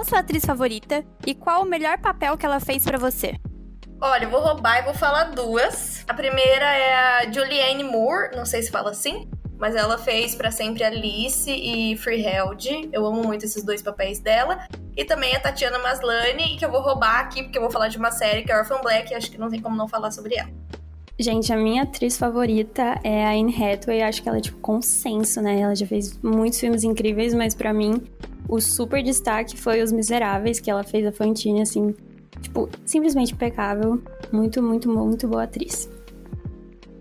qual sua atriz favorita e qual o melhor papel que ela fez para você? Olha, eu vou roubar e vou falar duas. A primeira é a Julianne Moore, não sei se fala assim, mas ela fez para sempre Alice e Freeheld. Eu amo muito esses dois papéis dela. E também a Tatiana Maslany, que eu vou roubar aqui porque eu vou falar de uma série que é Orphan Black, e acho que não tem como não falar sobre ela. Gente, a minha atriz favorita é a Anne Hathaway. Acho que ela é, tipo, consenso, né? Ela já fez muitos filmes incríveis, mas para mim, o super destaque foi Os Miseráveis, que ela fez a Fantine, assim, tipo, simplesmente impecável. Muito, muito, muito boa atriz.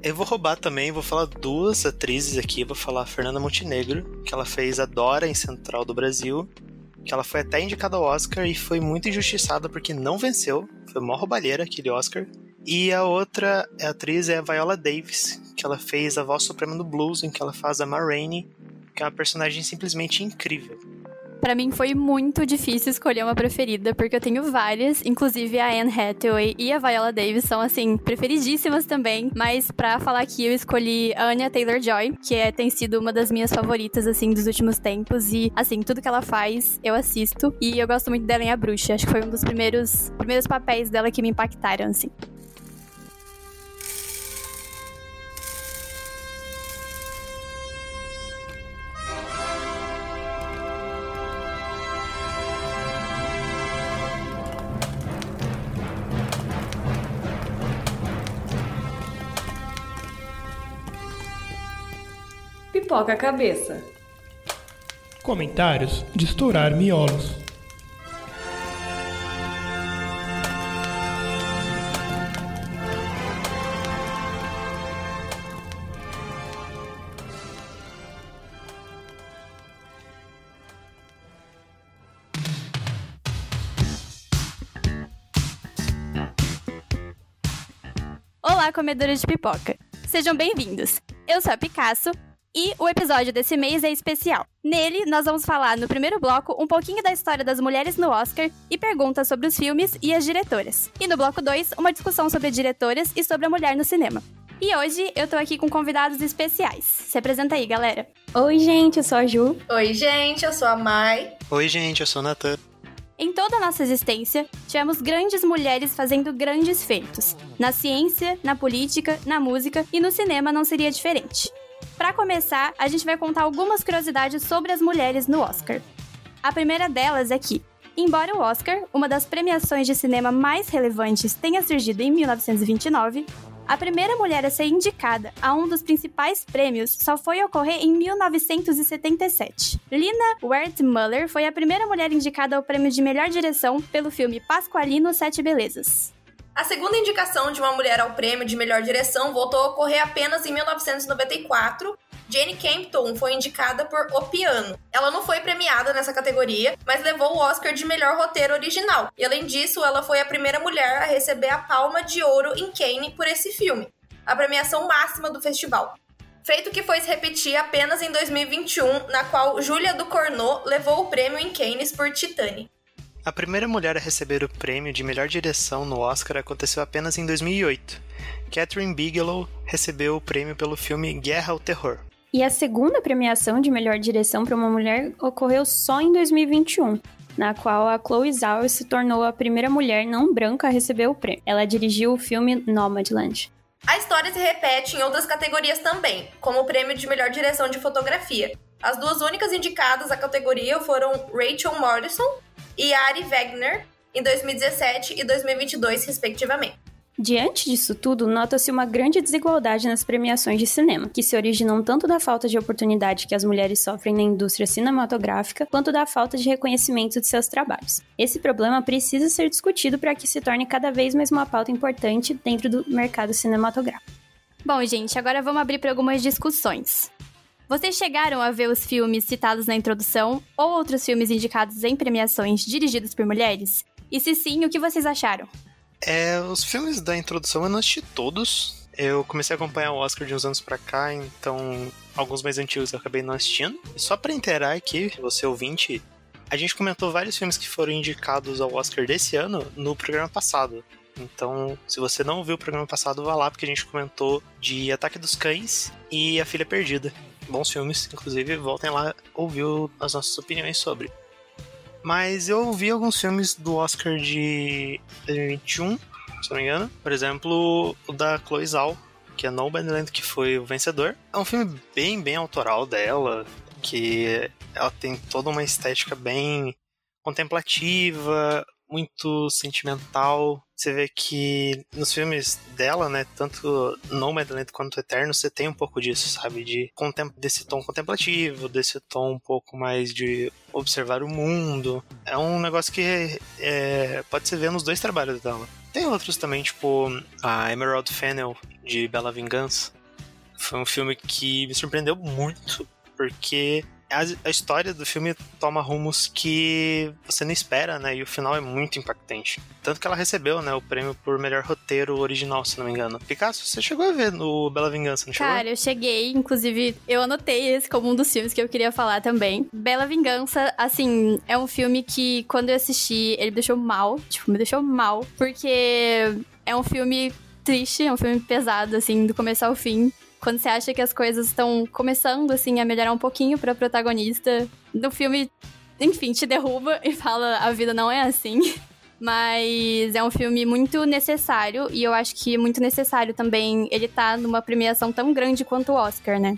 Eu vou roubar também, vou falar duas atrizes aqui. Vou falar a Fernanda Montenegro, que ela fez a Dora em Central do Brasil, que ela foi até indicada ao Oscar e foi muito injustiçada porque não venceu. Foi mó roubalheira aquele Oscar. E a outra atriz é a Viola Davis, que ela fez a voz suprema do blues, em que ela faz a Ma Rainey, que é uma personagem simplesmente incrível. Para mim foi muito difícil escolher uma preferida, porque eu tenho várias, inclusive a Anne Hathaway e a Viola Davis são, assim, preferidíssimas também. Mas para falar aqui, eu escolhi a Anya Taylor-Joy, que é, tem sido uma das minhas favoritas, assim, dos últimos tempos. E, assim, tudo que ela faz, eu assisto. E eu gosto muito dela em A Bruxa. Acho que foi um dos primeiros, primeiros papéis dela que me impactaram, assim. Pipoca a cabeça. Comentários de estourar miolos. Olá, comedores de pipoca. Sejam bem-vindos. Eu sou a Picasso e o episódio desse mês é especial. Nele, nós vamos falar no primeiro bloco um pouquinho da história das mulheres no Oscar e perguntas sobre os filmes e as diretoras. E no bloco 2, uma discussão sobre diretoras e sobre a mulher no cinema. E hoje eu tô aqui com convidados especiais. Se apresenta aí, galera. Oi, gente, eu sou a Ju. Oi, gente, eu sou a Mai. Oi, gente, eu sou o Natan. Em toda a nossa existência, tivemos grandes mulheres fazendo grandes feitos. Na ciência, na política, na música e no cinema não seria diferente. Para começar, a gente vai contar algumas curiosidades sobre as mulheres no Oscar. A primeira delas é que, embora o Oscar, uma das premiações de cinema mais relevantes, tenha surgido em 1929, a primeira mulher a ser indicada a um dos principais prêmios só foi ocorrer em 1977. Lina Wertmuller foi a primeira mulher indicada ao prêmio de melhor direção pelo filme Pasqualino Sete Belezas. A segunda indicação de uma mulher ao prêmio de melhor direção voltou a ocorrer apenas em 1994. Jane Campbell foi indicada por O Piano. Ela não foi premiada nessa categoria, mas levou o Oscar de melhor roteiro original. E além disso, ela foi a primeira mulher a receber a Palma de Ouro em Cannes por esse filme, a premiação máxima do festival. Feito que foi se repetir apenas em 2021, na qual Julia Ducournau levou o prêmio em Cannes por Titane. A primeira mulher a receber o prêmio de melhor direção no Oscar aconteceu apenas em 2008. Catherine Bigelow recebeu o prêmio pelo filme Guerra ao Terror. E a segunda premiação de melhor direção para uma mulher ocorreu só em 2021, na qual a Chloe Zhao se tornou a primeira mulher não branca a receber o prêmio. Ela dirigiu o filme Nomadland. A história se repete em outras categorias também, como o prêmio de melhor direção de fotografia. As duas únicas indicadas à categoria foram Rachel Morrison e Ari Wegner em 2017 e 2022, respectivamente. Diante disso tudo, nota-se uma grande desigualdade nas premiações de cinema, que se originam tanto da falta de oportunidade que as mulheres sofrem na indústria cinematográfica, quanto da falta de reconhecimento de seus trabalhos. Esse problema precisa ser discutido para que se torne cada vez mais uma pauta importante dentro do mercado cinematográfico. Bom, gente, agora vamos abrir para algumas discussões. Vocês chegaram a ver os filmes citados na introdução ou outros filmes indicados em premiações dirigidos por mulheres? E se sim, o que vocês acharam? É, os filmes da introdução eu não assisti todos. Eu comecei a acompanhar o Oscar de uns anos pra cá, então alguns mais antigos eu acabei não assistindo. Só pra inteirar aqui, você ouvinte, a gente comentou vários filmes que foram indicados ao Oscar desse ano no programa passado. Então, se você não ouviu o programa passado, vá lá, porque a gente comentou de Ataque dos Cães e A Filha Perdida bons filmes, inclusive voltem lá ouvir as nossas opiniões sobre. Mas eu vi alguns filmes do Oscar de 2021, se não me engano. Por exemplo, o da Chloe Zhao, que é Nomadland, que foi o vencedor. É um filme bem, bem autoral dela, que ela tem toda uma estética bem contemplativa, muito sentimental. Você vê que nos filmes dela, né, tanto Nomadland quanto Eterno, você tem um pouco disso, sabe? De desse tom contemplativo, desse tom um pouco mais de observar o mundo. É um negócio que é, pode se ver nos dois trabalhos dela. Tem outros também, tipo a Emerald Fennel, de Bela Vingança. Foi um filme que me surpreendeu muito, porque a, a, história do filme toma rumos que você não espera, né? E o final é muito impactante. Tanto que ela recebeu, né, o prêmio por melhor roteiro original, se não me engano. Picasso, você chegou a ver no Bela Vingança, não chegou? Cara, eu cheguei, inclusive, eu anotei esse como um dos filmes que eu queria falar também. Bela Vingança, assim, é um filme que quando eu assisti, ele me deixou mal, tipo, me deixou mal, porque é um filme triste, é um filme pesado, assim, do começo ao fim quando você acha que as coisas estão começando, assim, a melhorar um pouquinho pra protagonista, no filme, enfim, te derruba e fala: a vida não é assim. Mas é um filme muito necessário e eu acho que muito necessário também ele tá numa premiação tão grande quanto o Oscar, né?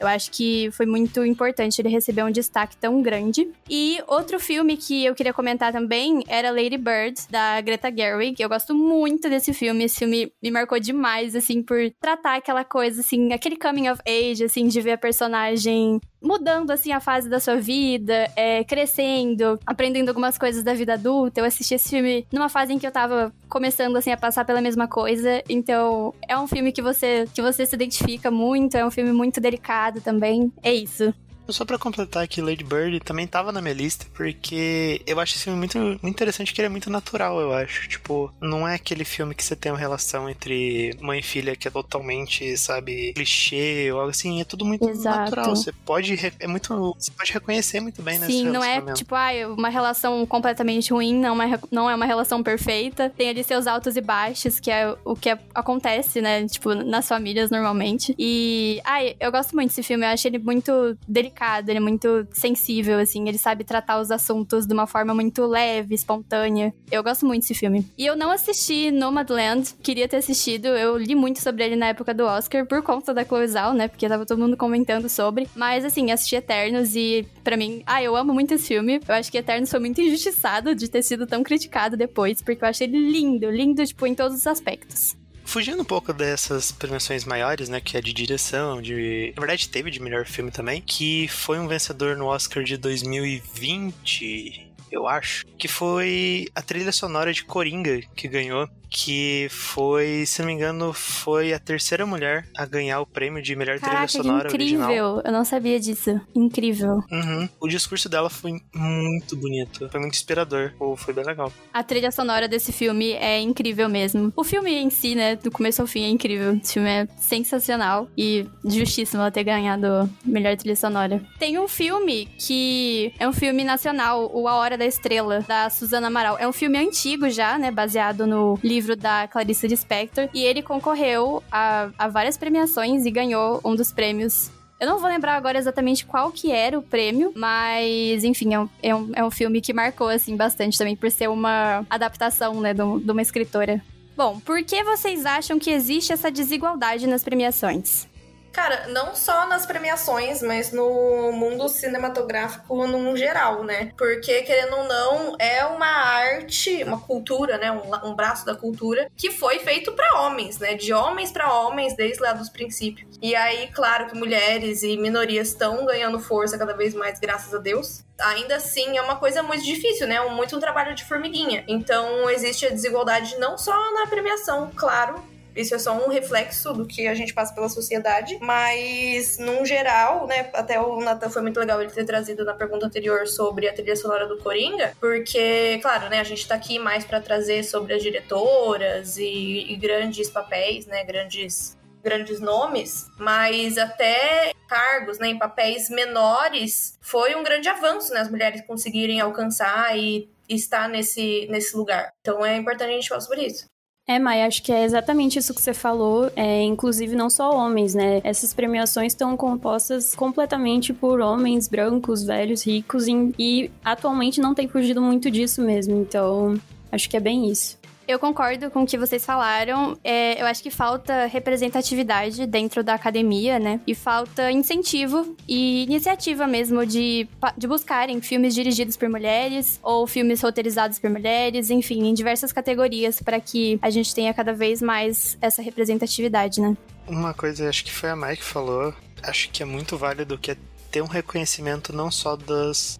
Eu acho que foi muito importante ele receber um destaque tão grande. E outro filme que eu queria comentar também era Lady Bird, da Greta Gerwig. Eu gosto muito desse filme. Esse filme me marcou demais, assim, por tratar aquela coisa, assim, aquele coming of age, assim, de ver a personagem mudando assim a fase da sua vida, é, crescendo, aprendendo algumas coisas da vida adulta. Eu assisti esse filme numa fase em que eu tava começando assim a passar pela mesma coisa. Então, é um filme que você que você se identifica muito, é um filme muito delicado também. É isso. Só pra completar aqui, Lady Bird também tava na minha lista, porque eu acho esse filme muito, muito interessante, que ele é muito natural, eu acho. Tipo, não é aquele filme que você tem uma relação entre mãe e filha que é totalmente, sabe, clichê ou algo assim. É tudo muito Exato. natural. Você pode, é muito, você pode reconhecer muito bem, né? Sim, não é tipo, ah, uma relação completamente ruim, não, uma, não é uma relação perfeita. Tem ali seus altos e baixos, que é o que acontece, né? Tipo, nas famílias normalmente. E, ai, eu gosto muito desse filme, eu acho ele muito delicado delicado, ele é muito sensível, assim, ele sabe tratar os assuntos de uma forma muito leve, espontânea. Eu gosto muito desse filme. E eu não assisti Nomadland, queria ter assistido, eu li muito sobre ele na época do Oscar, por conta da Chloe Zhao, né, porque tava todo mundo comentando sobre. Mas, assim, assisti Eternos e, para mim, ah, eu amo muito esse filme. Eu acho que Eternos foi muito injustiçado de ter sido tão criticado depois, porque eu achei ele lindo, lindo, tipo, em todos os aspectos. Fugindo um pouco dessas premiações maiores, né, que é de direção, de... Na verdade, teve de melhor filme também, que foi um vencedor no Oscar de 2020, eu acho, que foi a trilha sonora de Coringa que ganhou que foi, se não me engano, foi a terceira mulher a ganhar o prêmio de melhor Caraca, trilha sonora incrível. original. Eu não sabia disso. Incrível. Uhum. O discurso dela foi muito bonito, foi muito inspirador, foi bem legal. A trilha sonora desse filme é incrível mesmo. O filme em si, né, do começo ao fim é incrível. Esse filme é sensacional e justíssimo ela ter ganhado melhor trilha sonora. Tem um filme que é um filme nacional, O A Hora da Estrela, da Suzana Amaral. É um filme antigo já, né, baseado no livro livro da Clarice Lispector. E ele concorreu a, a várias premiações e ganhou um dos prêmios eu não vou lembrar agora exatamente qual que era o prêmio, mas enfim, é um, é um, é um filme que marcou, assim, bastante também, por ser uma adaptação, né, de, de uma escritora. Bom, por que vocês acham que existe essa desigualdade nas premiações? Cara, não só nas premiações, mas no mundo cinematográfico no geral, né? Porque, querendo ou não, é uma arte, uma cultura, né? Um, um braço da cultura que foi feito para homens, né? De homens para homens, desde lá dos princípios. E aí, claro que mulheres e minorias estão ganhando força cada vez mais, graças a Deus ainda assim é uma coisa muito difícil, né? Muito um trabalho de formiguinha. Então existe a desigualdade não só na premiação, claro, isso é só um reflexo do que a gente passa pela sociedade, mas num geral, né, até o Nathan foi muito legal ele ter trazido na pergunta anterior sobre a trilha sonora do Coringa, porque, claro, né, a gente tá aqui mais para trazer sobre as diretoras e, e grandes papéis, né, grandes grandes nomes, mas até cargos, né, em papéis menores, foi um grande avanço, né, as mulheres conseguirem alcançar e estar nesse, nesse lugar. Então é importante a gente falar sobre isso. É, Mai, acho que é exatamente isso que você falou. É, inclusive, não só homens, né? Essas premiações estão compostas completamente por homens brancos, velhos, ricos, e, e atualmente não tem fugido muito disso mesmo. Então, acho que é bem isso. Eu concordo com o que vocês falaram. É, eu acho que falta representatividade dentro da academia, né? E falta incentivo e iniciativa mesmo de, de buscarem filmes dirigidos por mulheres ou filmes roteirizados por mulheres, enfim, em diversas categorias para que a gente tenha cada vez mais essa representatividade, né? Uma coisa, acho que foi a Mike que falou, acho que é muito válido que é ter um reconhecimento não só das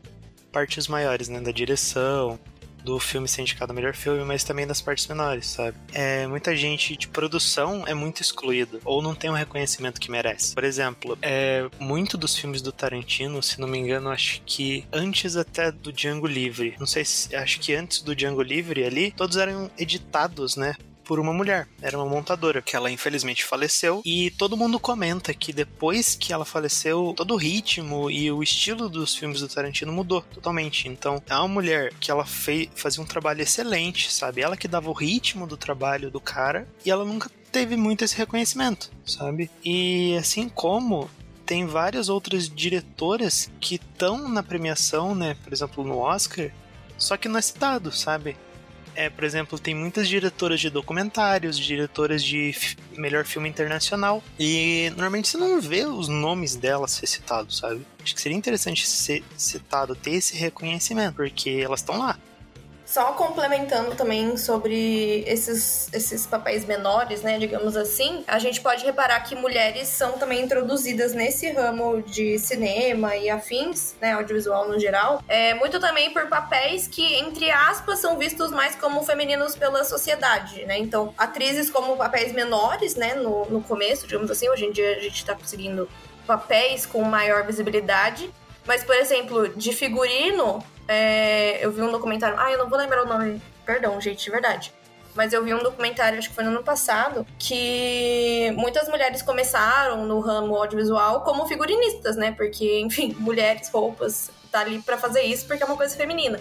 partes maiores, né, da direção, do filme ser indicado melhor filme, mas também das partes menores, sabe? É, muita gente de produção é muito excluída, ou não tem o um reconhecimento que merece. Por exemplo, é, muito dos filmes do Tarantino, se não me engano, acho que antes até do Django Livre, não sei se, acho que antes do Django Livre ali, todos eram editados, né? Por uma mulher, era uma montadora, que ela infelizmente faleceu, e todo mundo comenta que depois que ela faleceu, todo o ritmo e o estilo dos filmes do Tarantino mudou totalmente. Então, é uma mulher que ela fez, fazia um trabalho excelente, sabe? Ela que dava o ritmo do trabalho do cara, e ela nunca teve muito esse reconhecimento, sabe? E assim como tem várias outras diretoras que estão na premiação, né? Por exemplo, no Oscar, só que não é citado, sabe? É, por exemplo, tem muitas diretoras de documentários, diretoras de melhor filme internacional, e normalmente você não vê os nomes delas ser citados, sabe? Acho que seria interessante ser citado, ter esse reconhecimento, porque elas estão lá. Só complementando também sobre esses, esses papéis menores, né, digamos assim, a gente pode reparar que mulheres são também introduzidas nesse ramo de cinema e afins, né, audiovisual no geral, é, muito também por papéis que, entre aspas, são vistos mais como femininos pela sociedade, né, então atrizes como papéis menores, né, no, no começo, digamos assim, hoje em dia a gente tá conseguindo papéis com maior visibilidade, mas, por exemplo, de figurino, é, eu vi um documentário. Ah, eu não vou lembrar o nome. Perdão, gente, de verdade. Mas eu vi um documentário, acho que foi no ano passado, que muitas mulheres começaram no ramo audiovisual como figurinistas, né? Porque, enfim, mulheres, roupas, tá ali para fazer isso porque é uma coisa feminina.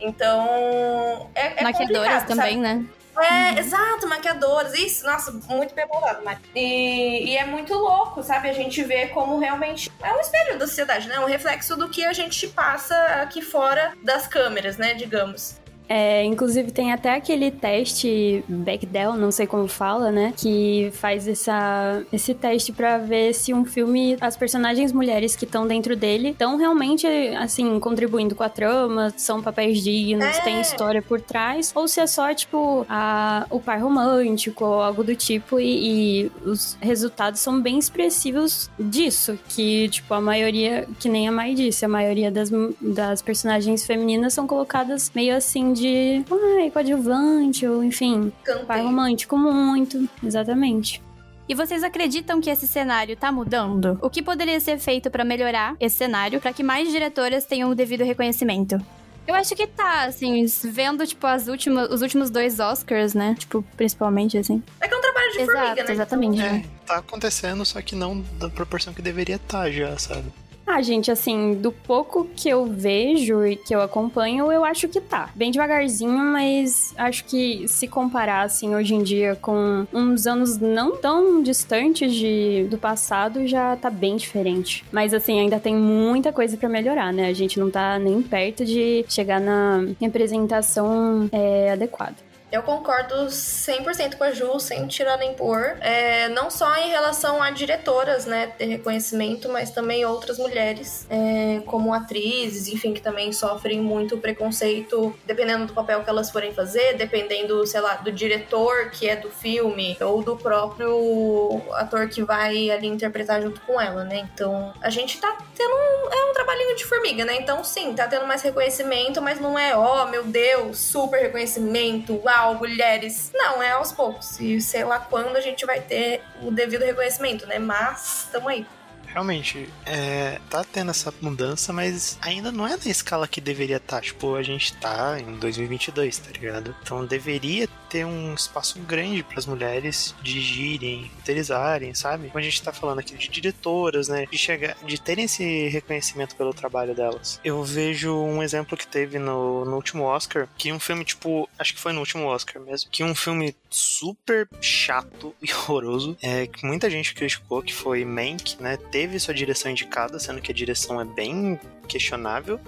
Então. É, é Maquiadoras também, sabe? né? É, uhum. exato, maquiadoras, isso, nossa, muito bem bolado, mas... E, e, é muito louco, sabe? A gente vê como realmente é um espelho da sociedade, né? Um reflexo do que a gente passa aqui fora das câmeras, né? Digamos. É, inclusive tem até aquele teste Bechdel, não sei como fala, né? Que faz essa, esse teste para ver se um filme, as personagens mulheres que estão dentro dele estão realmente, assim, contribuindo com a trama, são papéis dignos, é. tem história por trás, ou se é só, tipo, a, o par romântico ou algo do tipo, e, e os resultados são bem expressivos disso, que, tipo, a maioria, que nem a Mai disse, a maioria das, das personagens femininas são colocadas meio assim de ai, coadjuvante, ou enfim, Cantei. pai romântico muito. Exatamente. E vocês acreditam que esse cenário tá mudando? O que poderia ser feito para melhorar esse cenário para que mais diretoras tenham o devido reconhecimento? Eu acho que tá, assim, vendo, tipo, as últimas, os últimos dois Oscars, né? Tipo, principalmente, assim. É que é um trabalho de Exato, formiga, né? Exatamente. É, tá acontecendo, só que não da proporção que deveria estar tá já, sabe? Ah, gente, assim, do pouco que eu vejo e que eu acompanho, eu acho que tá. Bem devagarzinho, mas acho que se comparar, assim, hoje em dia com uns anos não tão distantes de, do passado, já tá bem diferente. Mas, assim, ainda tem muita coisa para melhorar, né? A gente não tá nem perto de chegar na representação é, adequada. Eu concordo 100% com a Ju, sem tirar nem pôr. É, não só em relação a diretoras, né, ter reconhecimento, mas também outras mulheres, é, como atrizes, enfim, que também sofrem muito preconceito, dependendo do papel que elas forem fazer, dependendo, sei lá, do diretor que é do filme, ou do próprio ator que vai ali interpretar junto com ela, né? Então, a gente tá tendo um, é um trabalhinho de formiga, né? Então, sim, tá tendo mais reconhecimento, mas não é, ó, oh, meu Deus, super reconhecimento, uau, mulheres. Não, é aos poucos. E sei lá quando a gente vai ter o devido reconhecimento, né? Mas, tamo aí. Realmente, é, tá tendo essa mudança, mas ainda não é na escala que deveria estar. Tá. Tipo, a gente tá em 2022, tá ligado? Então deveria ter um espaço grande para as mulheres dirigirem, utilizarem, sabe? Como a gente tá falando aqui de diretoras, né? De chegar, de terem esse reconhecimento pelo trabalho delas. Eu vejo um exemplo que teve no, no último Oscar, que um filme, tipo, acho que foi no último Oscar mesmo, que um filme super chato e horroroso, é, que muita gente criticou, que foi Mank, né? Teve sua direção indicada, sendo que a direção é bem questionável.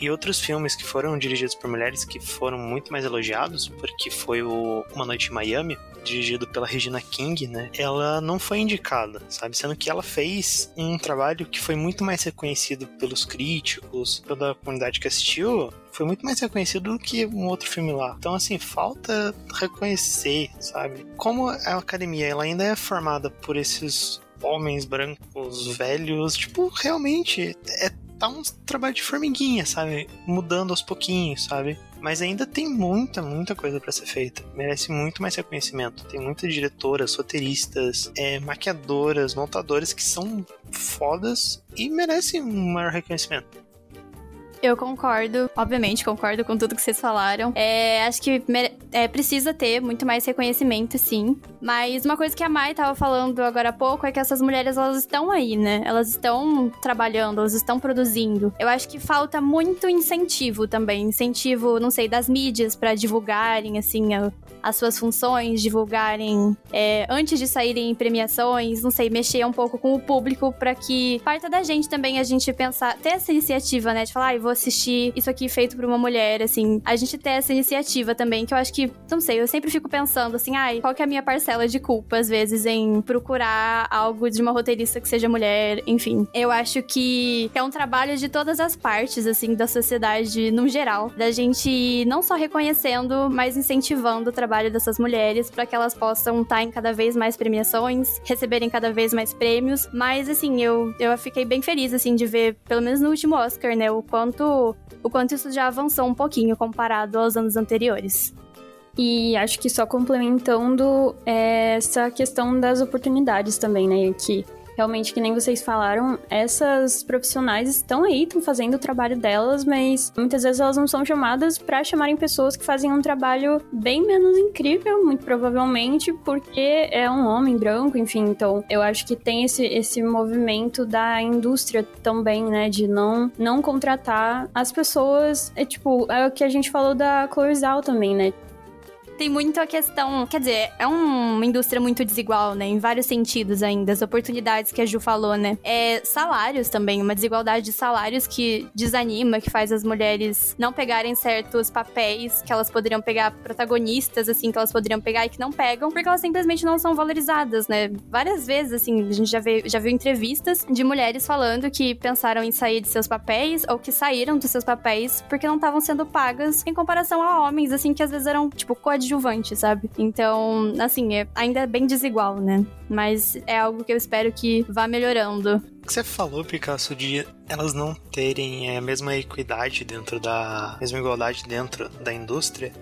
E outros filmes que foram dirigidos por mulheres que foram muito mais elogiados, porque foi o Uma Noite em Miami, dirigido pela Regina King, né? Ela não foi indicada, sabe? Sendo que ela fez um trabalho que foi muito mais reconhecido pelos críticos, pela comunidade que assistiu, foi muito mais reconhecido do que um outro filme lá. Então, assim, falta reconhecer, sabe? Como a academia ela ainda é formada por esses homens brancos velhos, tipo, realmente é tá um trabalho de formiguinha, sabe? Mudando aos pouquinhos, sabe? Mas ainda tem muita, muita coisa para ser feita. Merece muito mais reconhecimento. Tem muitas diretoras, roteiristas, é, maquiadoras, montadoras que são fodas e merecem um maior reconhecimento. Eu concordo, obviamente, concordo com tudo que vocês falaram. É, acho que é, precisa ter muito mais reconhecimento, sim. Mas uma coisa que a Mai tava falando agora há pouco é que essas mulheres, elas estão aí, né? Elas estão trabalhando, elas estão produzindo. Eu acho que falta muito incentivo também. Incentivo, não sei, das mídias para divulgarem, assim, a, as suas funções, divulgarem é, antes de saírem em premiações, não sei, mexer um pouco com o público para que parta da gente também a gente pensar, ter essa iniciativa, né? De falar, ah, vou assistir isso aqui feito por uma mulher, assim. A gente ter essa iniciativa também, que eu acho que, não sei, eu sempre fico pensando assim, ai, qual que é a minha parcela de culpa, às vezes, em procurar algo de uma roteirista que seja mulher, enfim. Eu acho que é um trabalho de todas as partes, assim, da sociedade no geral, da gente não só reconhecendo, mas incentivando o trabalho dessas mulheres para que elas possam estar em cada vez mais premiações, receberem cada vez mais prêmios. Mas, assim, eu, eu fiquei bem feliz, assim, de ver, pelo menos no último Oscar, né, o quanto quanto, o quanto isso já avançou um pouquinho comparado aos anos anteriores. E acho que só complementando é, essa questão das oportunidades também, né? Que realmente, que nem vocês falaram, essas profissionais estão aí, estão fazendo o trabalho delas, mas muitas vezes elas não são chamadas para chamarem pessoas que fazem um trabalho bem menos incrível, muito provavelmente, porque é um homem branco, enfim. Então, eu acho que tem esse, esse movimento da indústria também, né, de não, não contratar as pessoas. É tipo, é o que a gente falou da Zhao também, né? Tem muito a questão. Quer dizer, é uma indústria muito desigual, né? Em vários sentidos ainda. As oportunidades que a Ju falou, né? É salários também, uma desigualdade de salários que desanima, que faz as mulheres não pegarem certos papéis que elas poderiam pegar, protagonistas, assim, que elas poderiam pegar e que não pegam, porque elas simplesmente não são valorizadas, né? Várias vezes, assim, a gente já, vê, já viu entrevistas de mulheres falando que pensaram em sair de seus papéis ou que saíram dos seus papéis porque não estavam sendo pagas em comparação a homens, assim, que às vezes eram, tipo, coadjuvantes coadjuvante, sabe? Então, assim, é ainda bem desigual, né? Mas é algo que eu espero que vá melhorando. Você falou, Picasso, de elas não terem a mesma equidade dentro da. mesma igualdade dentro da indústria.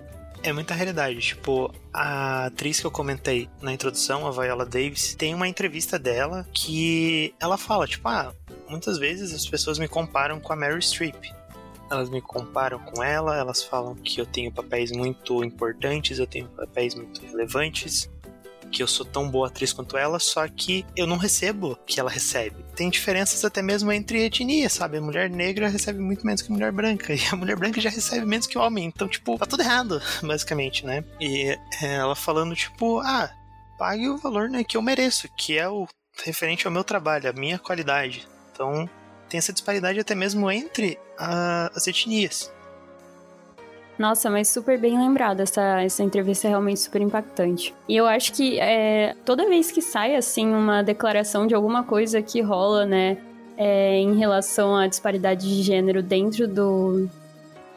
É muita realidade. Tipo, a atriz que eu comentei na introdução, a Viola Davis, tem uma entrevista dela que ela fala, tipo, ah, muitas vezes as pessoas me comparam com a Mary Streep elas me comparam com ela, elas falam que eu tenho papéis muito importantes, eu tenho papéis muito relevantes, que eu sou tão boa atriz quanto ela, só que eu não recebo o que ela recebe. Tem diferenças até mesmo entre etnias, sabe? A mulher negra recebe muito menos que a mulher branca, e a mulher branca já recebe menos que o homem. Então, tipo, tá tudo errado, basicamente, né? E é, ela falando, tipo, ah, pague o valor né, que eu mereço, que é o referente ao meu trabalho, a minha qualidade. Então, tem essa disparidade até mesmo entre a, as etnias. Nossa, mas super bem lembrada, essa, essa entrevista é realmente super impactante. E eu acho que é, toda vez que sai, assim, uma declaração de alguma coisa que rola, né, é, em relação à disparidade de gênero dentro do,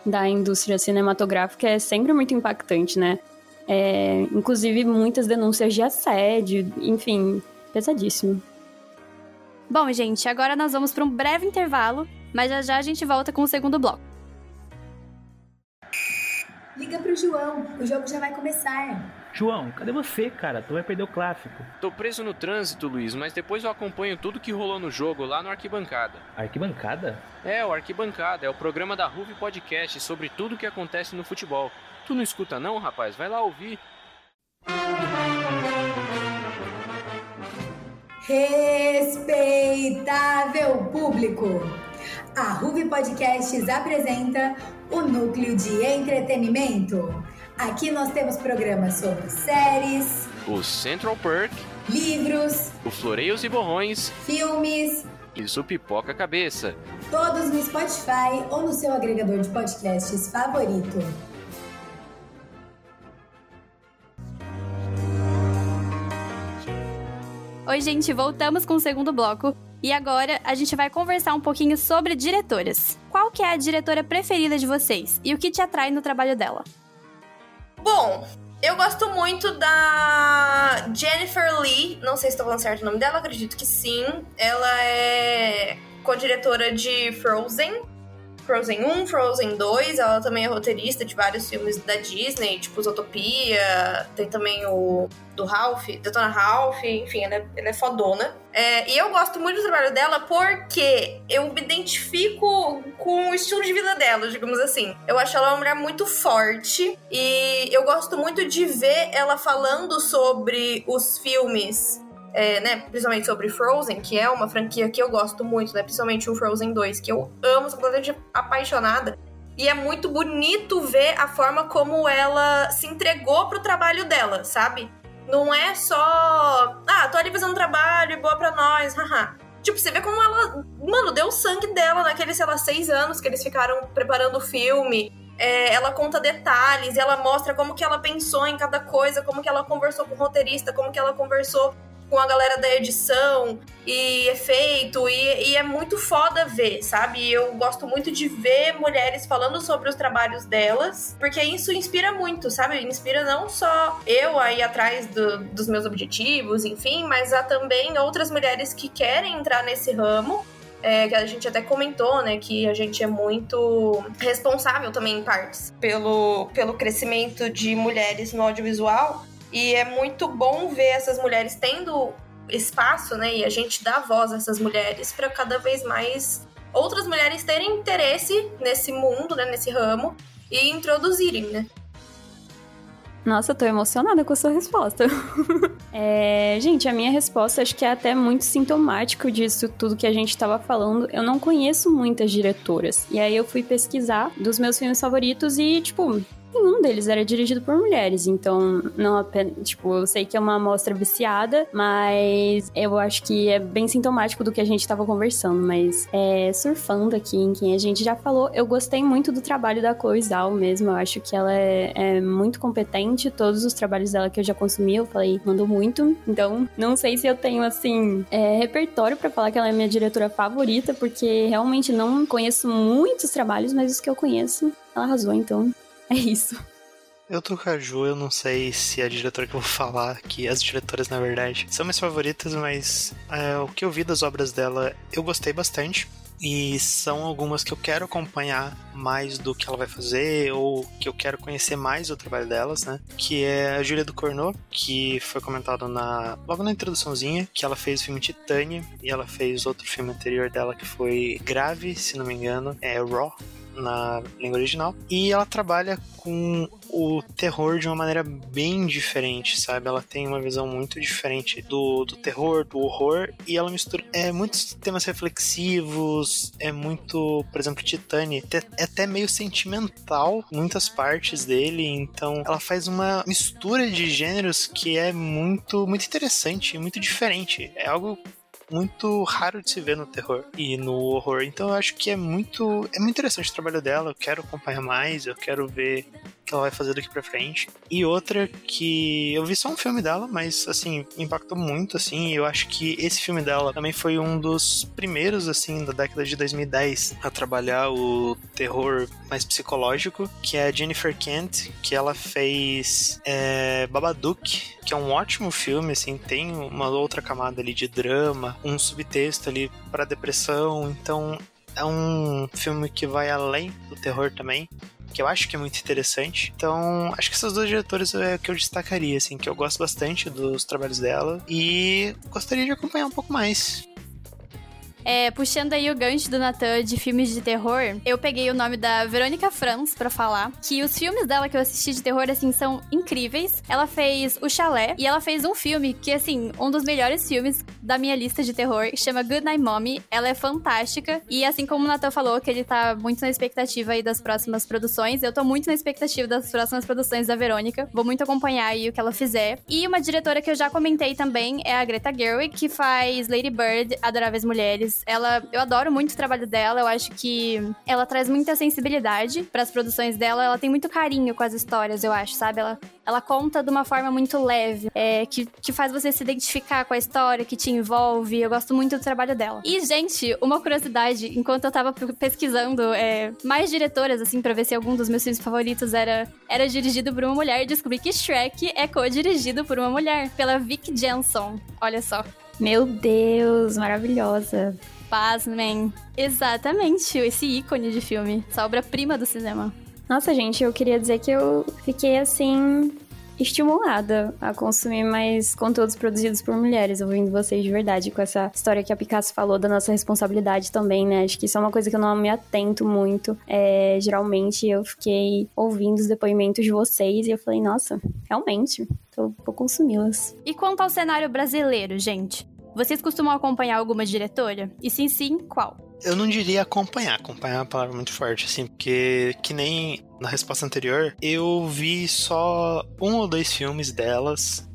da indústria cinematográfica, é sempre muito impactante, né? É, inclusive, muitas denúncias de assédio, enfim, pesadíssimo. Bom, gente, agora nós vamos para um breve intervalo, mas já já a gente volta com o segundo bloco. Liga pro João, o jogo já vai começar. João, cadê você, cara? Tu vai perder o clássico. Tô preso no trânsito, Luiz, mas depois eu acompanho tudo que rolou no jogo lá no Arquibancada. Arquibancada? É, o Arquibancada é o programa da Ruve Podcast sobre tudo que acontece no futebol. Tu não escuta não, rapaz? Vai lá ouvir. Respeitável público! A Ruve Podcasts apresenta o Núcleo de Entretenimento. Aqui nós temos programas sobre séries, O Central Perk, livros, o Floreios e Borrões filmes, e o Pipoca Cabeça. todos no Spotify ou no seu agregador de podcasts favorito. Oi, gente, voltamos com o segundo bloco. E agora a gente vai conversar um pouquinho sobre diretoras. Qual que é a diretora preferida de vocês e o que te atrai no trabalho dela? Bom, eu gosto muito da Jennifer Lee. Não sei se estou falando certo o nome dela, acredito que sim. Ela é co-diretora de Frozen. Frozen 1, Frozen 2, ela também é roteirista de vários filmes da Disney, tipo Zootopia, tem também o do Ralph, Detona Ralph, enfim, ela é, ela é fodona. É, e eu gosto muito do trabalho dela porque eu me identifico com o estilo de vida dela, digamos assim. Eu acho ela uma mulher muito forte e eu gosto muito de ver ela falando sobre os filmes é, né, principalmente sobre Frozen, que é uma franquia que eu gosto muito, né, principalmente o Frozen 2, que eu amo, sou completamente apaixonada. E é muito bonito ver a forma como ela se entregou pro trabalho dela, sabe? Não é só, ah, tô ali fazendo trabalho, boa pra nós, haha. Tipo, você vê como ela, mano, deu o sangue dela naqueles, sei lá, seis anos que eles ficaram preparando o filme. É, ela conta detalhes, ela mostra como que ela pensou em cada coisa, como que ela conversou com o roteirista, como que ela conversou com a galera da edição e efeito, e, e é muito foda ver, sabe? Eu gosto muito de ver mulheres falando sobre os trabalhos delas, porque isso inspira muito, sabe? Inspira não só eu aí atrás do- dos meus objetivos, enfim, mas há também outras mulheres que querem entrar nesse ramo é, que a gente até comentou, né, que a gente é muito responsável também em partes pelo, pelo crescimento de mulheres no audiovisual. E é muito bom ver essas mulheres tendo espaço, né, e a gente dá voz a essas mulheres para cada vez mais outras mulheres terem interesse nesse mundo, né, nesse ramo e introduzirem, né? Nossa, tô emocionada com a sua resposta. É, gente, a minha resposta acho que é até muito sintomático disso tudo que a gente tava falando. Eu não conheço muitas diretoras. E aí eu fui pesquisar dos meus filmes favoritos e, tipo, nenhum deles era dirigido por mulheres. Então, não apenas. Tipo, eu sei que é uma amostra viciada, mas eu acho que é bem sintomático do que a gente tava conversando. Mas é, surfando aqui em quem a gente já falou, eu gostei muito do trabalho da Chloe mesmo. Eu acho que ela é, é muito competente. Todos os trabalhos dela que eu já consumi, eu falei, mandou muito. Então, não sei se eu tenho, assim, é, repertório pra falar que ela é minha diretora favorita, porque realmente não conheço muitos trabalhos, mas os que eu conheço, ela arrasou. Então, é isso. Eu tô com a Ju, eu não sei se a diretora que eu vou falar, que as diretoras, na verdade, são minhas favoritas, mas é, o que eu vi das obras dela, eu gostei bastante. E são algumas que eu quero acompanhar mais do que ela vai fazer, ou que eu quero conhecer mais o trabalho delas, né? Que é a Júlia do Cornô, que foi comentado na, logo na introduçãozinha, que ela fez o filme Titânia, e ela fez outro filme anterior dela que foi Grave, se não me engano, é Raw, na língua original. E ela trabalha com o terror de uma maneira bem diferente, sabe? Ela tem uma visão muito diferente do, do terror, do horror, e ela mistura é, muitos temas reflexivos, é muito, por exemplo, Titânia, é até meio sentimental, muitas partes dele, então ela faz uma mistura de gêneros que é muito, muito interessante, muito diferente. É algo muito raro de se ver no terror e no horror. Então eu acho que é muito é muito interessante o trabalho dela. Eu quero acompanhar mais, eu quero ver que ela vai fazer daqui pra frente. E outra que eu vi só um filme dela, mas assim, impactou muito assim, eu acho que esse filme dela também foi um dos primeiros assim da década de 2010 a trabalhar o terror mais psicológico, que é a Jennifer Kent, que ela fez é, Babadook, que é um ótimo filme, assim, tem uma outra camada ali de drama, um subtexto ali para depressão, então é um filme que vai além do terror também. Que eu acho que é muito interessante. Então, acho que essas duas diretoras é o que eu destacaria, assim, que eu gosto bastante dos trabalhos dela e gostaria de acompanhar um pouco mais. É, puxando aí o gancho do Natan de filmes de terror, eu peguei o nome da Verônica Franz para falar que os filmes dela que eu assisti de terror, assim, são incríveis. Ela fez O Chalé e ela fez um filme que, assim, um dos melhores filmes da minha lista de terror, chama Good Night Mommy. Ela é fantástica e, assim como o Natan falou, que ele tá muito na expectativa aí das próximas produções, eu tô muito na expectativa das próximas produções da Verônica. Vou muito acompanhar aí o que ela fizer. E uma diretora que eu já comentei também é a Greta Gerwig, que faz Lady Bird, Adoráveis Mulheres, ela, eu adoro muito o trabalho dela. Eu acho que ela traz muita sensibilidade para as produções dela. Ela tem muito carinho com as histórias, eu acho, sabe? Ela, ela conta de uma forma muito leve, é, que, que faz você se identificar com a história, que te envolve. Eu gosto muito do trabalho dela. E, gente, uma curiosidade, enquanto eu tava pesquisando é, mais diretoras, assim, pra ver se algum dos meus filmes favoritos era, era dirigido por uma mulher, descobri que Shrek é co-dirigido por uma mulher, pela Vic Jensen. Olha só. Meu Deus, maravilhosa. Pasmem. Exatamente, esse ícone de filme. Essa obra-prima do cinema. Nossa, gente, eu queria dizer que eu fiquei assim estimulada a consumir mais conteúdos produzidos por mulheres, ouvindo vocês de verdade, com essa história que a Picasso falou da nossa responsabilidade também, né? Acho que isso é uma coisa que eu não me atento muito. É, geralmente eu fiquei ouvindo os depoimentos de vocês e eu falei, nossa, realmente, então vou consumi-las. E quanto ao cenário brasileiro, gente? Vocês costumam acompanhar alguma diretora? E sim, sim, qual? Eu não diria acompanhar, acompanhar é uma palavra muito forte, assim, porque que nem na resposta anterior, eu vi só um ou dois filmes delas,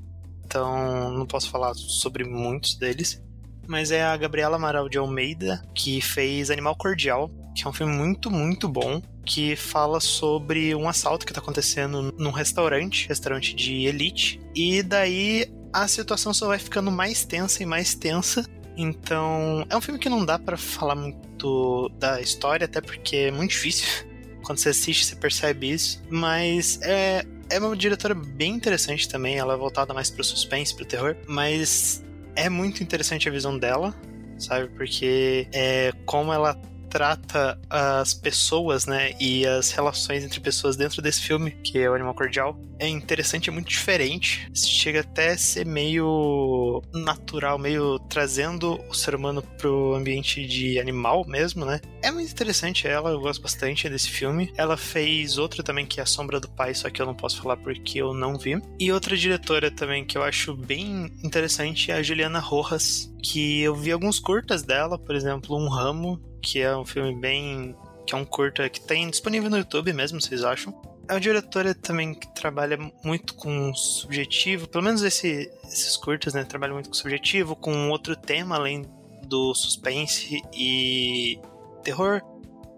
então não posso falar sobre muitos deles. Mas é a Gabriela Amaral de Almeida, que fez Animal Cordial, que é um filme muito, muito bom, que fala sobre um assalto que tá acontecendo num restaurante, restaurante de elite, e daí a situação só vai ficando mais tensa e mais tensa então, é um filme que não dá para falar muito da história, até porque é muito difícil. Quando você assiste, você percebe isso. Mas é, é uma diretora bem interessante também. Ela é voltada mais pro suspense, pro terror. Mas é muito interessante a visão dela, sabe? Porque é como ela trata as pessoas, né, e as relações entre pessoas dentro desse filme, que é o Animal Cordial, é interessante, é muito diferente. Chega até a ser meio natural, meio trazendo o ser humano pro ambiente de animal mesmo, né? É muito interessante ela, eu gosto bastante desse filme. Ela fez outra também que é A Sombra do Pai, só que eu não posso falar porque eu não vi. E outra diretora também que eu acho bem interessante é a Juliana Rojas, que eu vi alguns curtas dela, por exemplo, Um Ramo, que é um filme bem. que é um curta que tem disponível no YouTube mesmo, vocês acham? É uma diretora também que trabalha muito com subjetivo, pelo menos esse, esses curtas, né? Trabalha muito com subjetivo, com outro tema além do suspense e terror,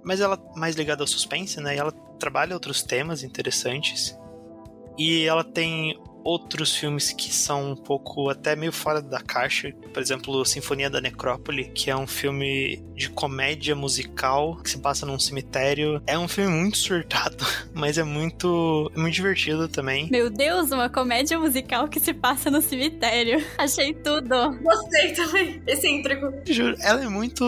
mas ela mais ligada ao suspense, né? E ela trabalha outros temas interessantes. E ela tem outros filmes que são um pouco até meio fora da caixa, por exemplo, Sinfonia da Necrópole, que é um filme de comédia musical que se passa num cemitério. É um filme muito surtado, mas é muito, é muito divertido também. Meu Deus, uma comédia musical que se passa no cemitério. Achei tudo. Gostei também. Excêntrico. Juro, ela é muito.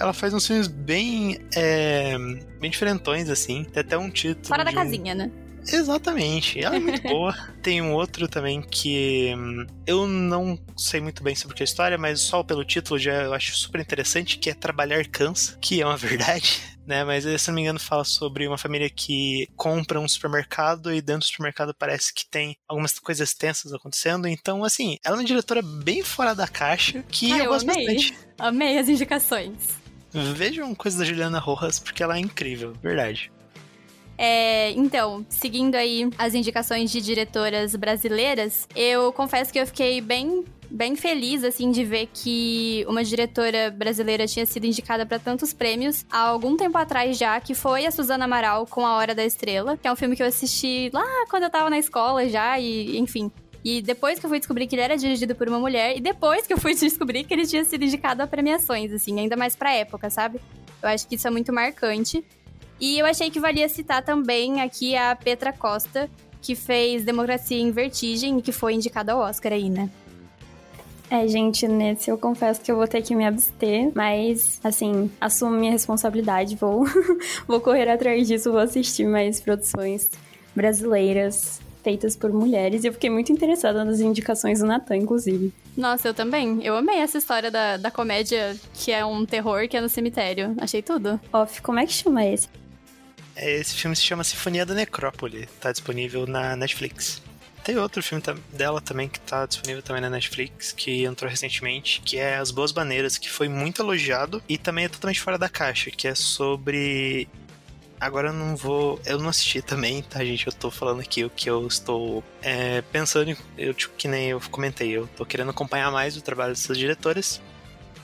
Ela faz uns filmes bem. É, bem diferentões, assim. Tem até um título. Fora da um... casinha, né? Exatamente, ela é muito boa. Tem um outro também que hum, eu não sei muito bem sobre a história, mas só pelo título já eu acho super interessante, que é Trabalhar Cansa, que é uma verdade. Né, mas se não me engano fala sobre uma família que compra um supermercado e dentro do supermercado parece que tem algumas coisas tensas acontecendo. Então, assim, ela é uma diretora bem fora da caixa que Ah, eu, eu gosto amei. bastante. Amei as indicações. Vejam coisas da Juliana Rojas porque ela é incrível, verdade. É, então, seguindo aí as indicações de diretoras brasileiras, eu confesso que eu fiquei bem bem feliz assim de ver que uma diretora brasileira tinha sido indicada para tantos prêmios há algum tempo atrás já, que foi a Suzana Amaral com A Hora da Estrela, que é um filme que eu assisti lá quando eu tava na escola já e enfim, e depois que eu fui descobrir que ele era dirigido por uma mulher, e depois que eu fui descobrir que ele tinha sido indicado a premiações, assim, ainda mais pra época, sabe? Eu acho que isso é muito marcante. E eu achei que valia citar também aqui a Petra Costa, que fez Democracia em Vertigem e que foi indicada ao Oscar aí, né? É, gente, nesse eu confesso que eu vou ter que me abster, mas, assim, assumo minha responsabilidade, vou, vou correr atrás disso, vou assistir mais produções brasileiras feitas por mulheres. E eu fiquei muito interessada nas indicações do Natan, inclusive. Nossa, eu também. Eu amei essa história da, da comédia que é um terror que é no cemitério. Achei tudo. Off, como é que chama esse? Esse filme se chama Sinfonia da Necrópole. Tá disponível na Netflix. Tem outro filme dela também que tá disponível também na Netflix, que entrou recentemente, que é As Boas Maneiras, que foi muito elogiado e também é totalmente fora da caixa, que é sobre. Agora eu não vou. Eu não assisti também, tá, gente? Eu tô falando aqui o que eu estou é, pensando. Eu, tipo, que nem eu comentei, eu tô querendo acompanhar mais o trabalho dessas diretoras.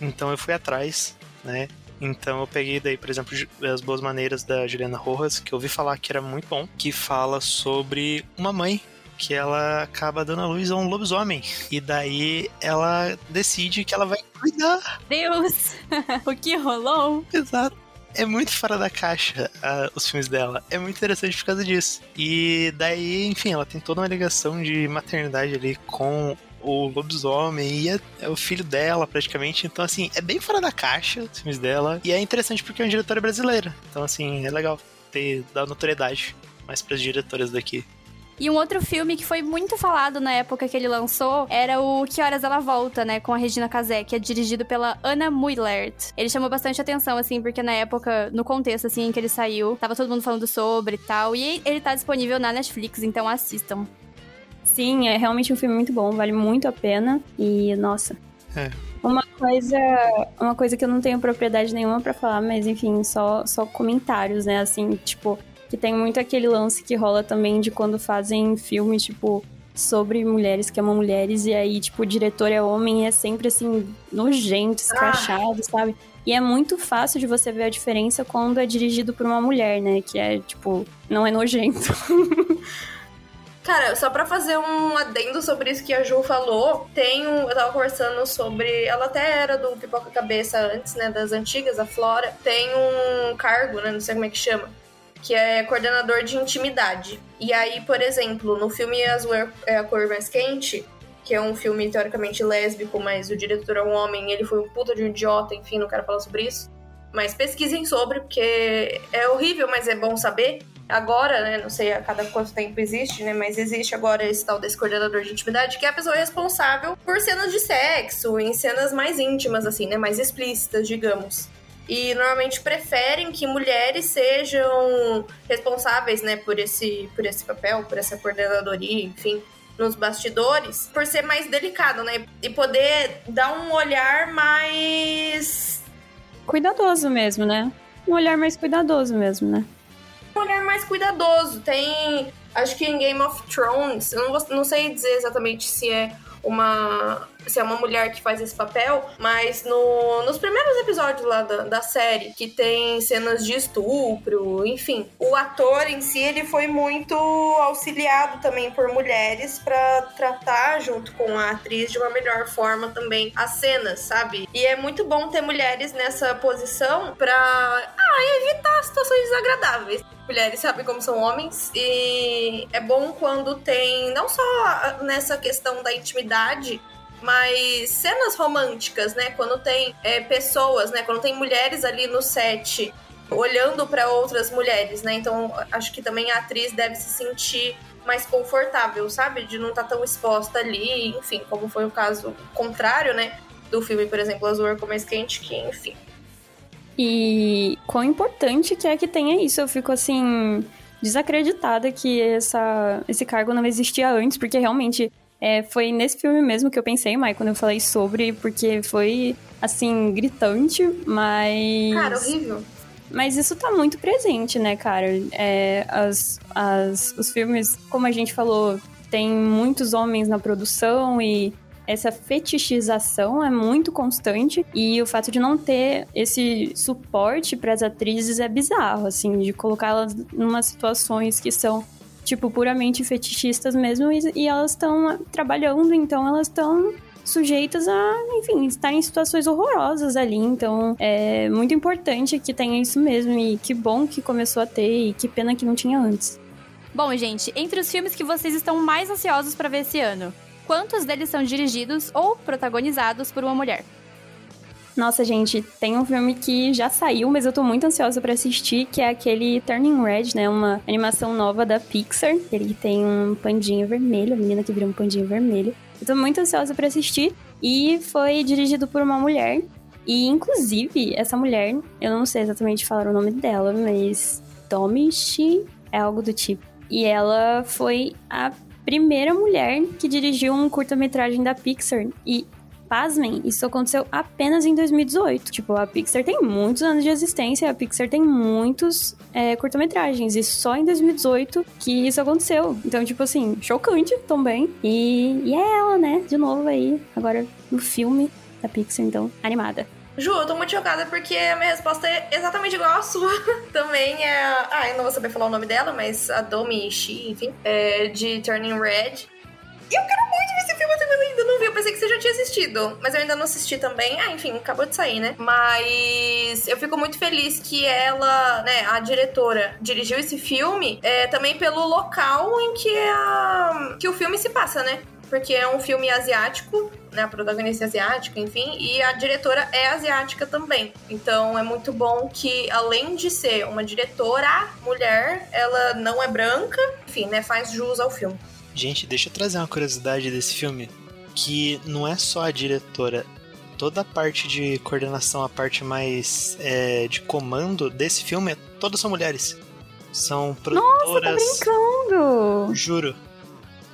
Então eu fui atrás, né? Então eu peguei daí, por exemplo, As Boas Maneiras da Juliana Rojas, que eu ouvi falar que era muito bom, que fala sobre uma mãe que ela acaba dando a luz a um lobisomem. E daí ela decide que ela vai cuidar. Deus! o que rolou? Exato. É muito fora da caixa uh, os filmes dela. É muito interessante por causa disso. E daí, enfim, ela tem toda uma ligação de maternidade ali com o lobisomem e é, é, o filho dela, praticamente. Então, assim, é bem fora da caixa os filmes dela. E é interessante porque é uma diretora brasileira. Então, assim, é legal ter dado notoriedade mais para as diretoras daqui. E um outro filme que foi muito falado na época que ele lançou era o Que Horas Ela Volta, né? Com a Regina Casé, que é dirigido pela Anna Muillert. Ele chamou bastante atenção, assim, porque na época, no contexto, assim, em que ele saiu, tava todo mundo falando sobre e tal. E ele tá disponível na Netflix, então assistam. Sim, é realmente um filme muito bom, vale muito a pena. E, nossa. É. Uma coisa, uma coisa que eu não tenho propriedade nenhuma para falar, mas enfim, só, só comentários, né? Assim, tipo, que tem muito aquele lance que rola também de quando fazem filmes, tipo, sobre mulheres que amam mulheres, e aí, tipo, o diretor é homem e é sempre assim, nojento, escrachado, ah. sabe? E é muito fácil de você ver a diferença quando é dirigido por uma mulher, né? Que é, tipo, não é nojento. Cara, só pra fazer um adendo sobre isso que a Ju falou, tem um. Eu tava conversando sobre. Ela até era do Pipoca Cabeça antes, né? Das antigas, a Flora. Tem um cargo, né? Não sei como é que chama que é coordenador de intimidade. E aí, por exemplo, no filme Azul é a Cor Mais Quente, que é um filme teoricamente lésbico, mas o diretor é um homem, ele foi um puta de um idiota, enfim, não quero falar sobre isso. Mas pesquisem sobre, porque é horrível, mas é bom saber. Agora, né, não sei a cada quanto tempo existe, né, mas existe agora esse tal desse coordenador de intimidade, que é a pessoa responsável por cenas de sexo, em cenas mais íntimas, assim, né, mais explícitas, digamos e normalmente preferem que mulheres sejam responsáveis, né, por esse, por esse papel, por essa coordenadoria, enfim, nos bastidores, por ser mais delicado, né, e poder dar um olhar mais cuidadoso mesmo, né? Um olhar mais cuidadoso mesmo, né? Um olhar mais cuidadoso. Tem, acho que em Game of Thrones, eu não, não sei dizer exatamente se é uma se é uma mulher que faz esse papel, mas no, nos primeiros episódios lá da, da série, que tem cenas de estupro, enfim, o ator em si ele foi muito auxiliado também por mulheres para tratar junto com a atriz de uma melhor forma também as cenas, sabe? E é muito bom ter mulheres nessa posição para ah, evitar situações desagradáveis mulheres sabem como são homens e é bom quando tem não só nessa questão da intimidade mas cenas românticas, né? Quando tem é, pessoas, né? Quando tem mulheres ali no set olhando para outras mulheres, né? Então acho que também a atriz deve se sentir mais confortável, sabe? De não estar tá tão exposta ali, enfim, como foi o caso contrário, né? Do filme, por exemplo, Azul Arco Mais Quente, que, enfim, e quão importante que é que tenha isso. Eu fico assim, desacreditada que essa, esse cargo não existia antes, porque realmente é, foi nesse filme mesmo que eu pensei, Mai, quando eu falei sobre, porque foi, assim, gritante, mas. Cara, horrível. Mas isso tá muito presente, né, cara? É, as, as, os filmes, como a gente falou, tem muitos homens na produção e essa fetichização é muito constante e o fato de não ter esse suporte para as atrizes é bizarro, assim, de colocá-las numa situações que são tipo puramente fetichistas mesmo e, e elas estão trabalhando, então elas estão sujeitas a, enfim, estar em situações horrorosas ali. Então, é muito importante que tenha isso mesmo. E que bom que começou a ter, e que pena que não tinha antes. Bom, gente, entre os filmes que vocês estão mais ansiosos para ver esse ano, quantos deles são dirigidos ou protagonizados por uma mulher? Nossa, gente, tem um filme que já saiu, mas eu tô muito ansiosa para assistir, que é aquele Turning Red, né? Uma animação nova da Pixar. Ele tem um pandinho vermelho, a menina que vira um pandinho vermelho. Eu tô muito ansiosa para assistir. E foi dirigido por uma mulher. E, inclusive, essa mulher, eu não sei exatamente falar o nome dela, mas Domichi é algo do tipo. E ela foi a primeira mulher que dirigiu um curta-metragem da Pixar. E pasmem, isso aconteceu apenas em 2018. Tipo, a Pixar tem muitos anos de existência, a Pixar tem muitos é, curta-metragens, e só em 2018 que isso aconteceu. Então, tipo assim, chocante também. E, e é ela, né? De novo aí, agora no filme da Pixar, então, animada. Ju, eu tô muito chocada porque a minha resposta é exatamente igual à sua. Também é. Ah, eu não vou saber falar o nome dela, mas a Domi Ishii, enfim, é de Turning Red. Eu quero muito ver esse filme, eu ainda não vi. Eu pensei que você já tinha assistido, mas eu ainda não assisti também. Ah, enfim, acabou de sair, né? Mas eu fico muito feliz que ela, né, a diretora, dirigiu esse filme é, também pelo local em que, a, que o filme se passa, né? Porque é um filme asiático, né? A protagonista é asiática, enfim, e a diretora é asiática também. Então é muito bom que, além de ser uma diretora mulher, ela não é branca, enfim, né? Faz jus ao filme. Gente, deixa eu trazer uma curiosidade desse filme. Que não é só a diretora. Toda a parte de coordenação, a parte mais é, de comando desse filme, todas são mulheres. São produtoras. Nossa, tá brincando! Juro.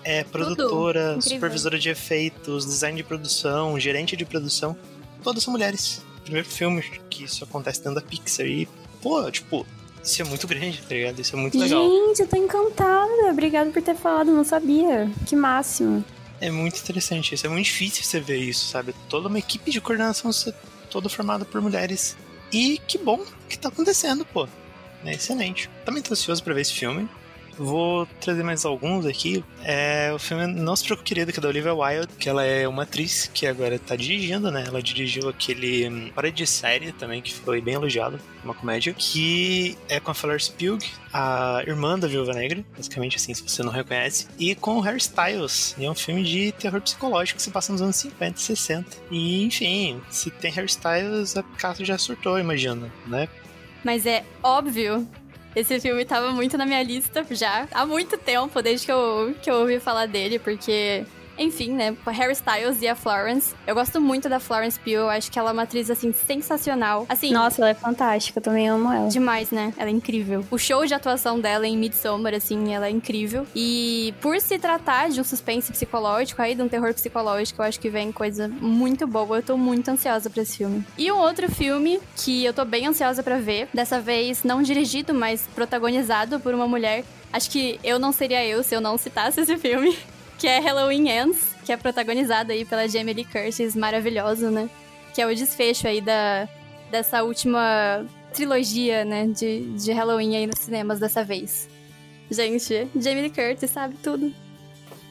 É produtora, supervisora de efeitos, design de produção, gerente de produção. Todas são mulheres. Primeiro filme que isso acontece dentro da Pixar. E, pô, tipo, isso é muito grande, tá ligado? Isso é muito legal. Gente, eu tô encantada. Obrigada por ter falado, não sabia. Que máximo. É muito interessante isso. É muito difícil você ver isso, sabe? Toda uma equipe de coordenação toda formada por mulheres. E que bom que tá acontecendo, pô. É excelente. Também tô ansioso pra ver esse filme. Vou trazer mais alguns aqui. É, o filme Não Se Preocupe Querida, que é da Olivia Wilde, que ela é uma atriz que agora tá dirigindo, né? Ela dirigiu aquele hum, Hora de Série também, que foi bem elogiado, uma comédia, que é com a Florence Pugh, a irmã da Viúva Negra, basicamente assim, se você não reconhece, e com o Harry Styles. E é um filme de terror psicológico que se passa nos anos 50 e 60. E, enfim, se tem Harry Styles, a casa já surtou, imagina, né? Mas é óbvio esse filme tava muito na minha lista já há muito tempo, desde que eu, que eu ouvi falar dele, porque enfim, né, Harry Styles e a Florence. Eu gosto muito da Florence Pugh, eu acho que ela é uma atriz, assim, sensacional. Assim... Nossa, ela é fantástica, eu também amo ela. Demais, né? Ela é incrível. O show de atuação dela em Midsommar, assim, ela é incrível. E por se tratar de um suspense psicológico, aí de um terror psicológico, eu acho que vem coisa muito boa. Eu tô muito ansiosa pra esse filme. E um outro filme que eu tô bem ansiosa para ver, dessa vez não dirigido, mas protagonizado por uma mulher. Acho que eu não seria eu se eu não citasse esse filme que é Halloween Ends, que é protagonizada aí pela Jamie Lee Curtis, maravilhoso, né? Que é o desfecho aí da, dessa última trilogia, né, de, de Halloween aí nos cinemas dessa vez. Gente, Jamie Lee Curtis sabe tudo.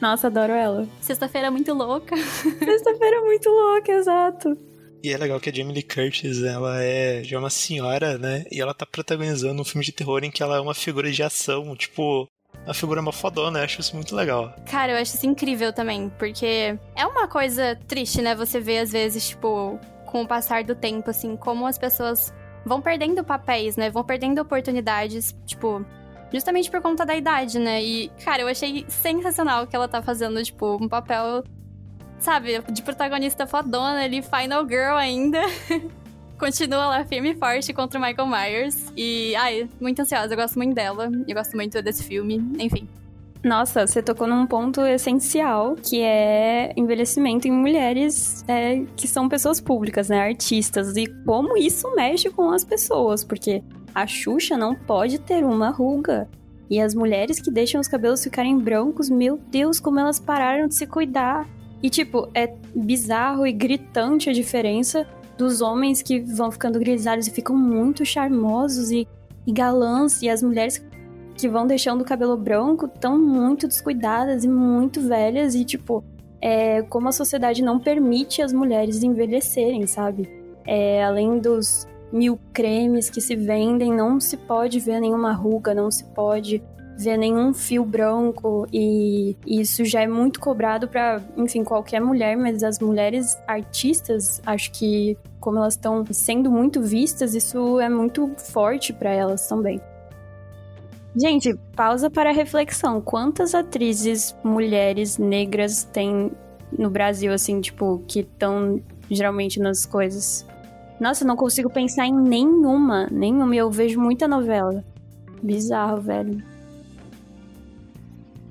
Nossa, adoro ela. Sexta-feira muito louca. Sexta-feira muito louca, exato. E é legal que a Jamie Lee Curtis, ela é já uma senhora, né? E ela tá protagonizando um filme de terror em que ela é uma figura de ação, tipo, a figura é uma fodona, eu acho isso muito legal. Cara, eu acho isso incrível também, porque é uma coisa triste, né? Você vê às vezes, tipo, com o passar do tempo, assim, como as pessoas vão perdendo papéis, né? Vão perdendo oportunidades, tipo, justamente por conta da idade, né? E, cara, eu achei sensacional que ela tá fazendo, tipo, um papel, sabe, de protagonista fodona ali, Final Girl ainda. continua lá firme e forte contra o Michael Myers. E, ai, muito ansiosa. Eu gosto muito dela. Eu gosto muito desse filme. Enfim. Nossa, você tocou num ponto essencial, que é envelhecimento em mulheres é, que são pessoas públicas, né? Artistas. E como isso mexe com as pessoas, porque a Xuxa não pode ter uma ruga. E as mulheres que deixam os cabelos ficarem brancos, meu Deus, como elas pararam de se cuidar. E, tipo, é bizarro e gritante a diferença dos homens que vão ficando grisalhos e ficam muito charmosos e, e galãs, e as mulheres que vão deixando o cabelo branco tão muito descuidadas e muito velhas, e tipo, é, como a sociedade não permite as mulheres envelhecerem, sabe? É, além dos mil cremes que se vendem, não se pode ver nenhuma ruga, não se pode ver nenhum fio branco e isso já é muito cobrado para, enfim, qualquer mulher, mas as mulheres artistas, acho que como elas estão sendo muito vistas, isso é muito forte para elas também. Gente, pausa para reflexão. Quantas atrizes mulheres negras tem no Brasil, assim, tipo, que estão geralmente nas coisas? Nossa, não consigo pensar em nenhuma, nenhuma. Eu vejo muita novela. Bizarro, velho.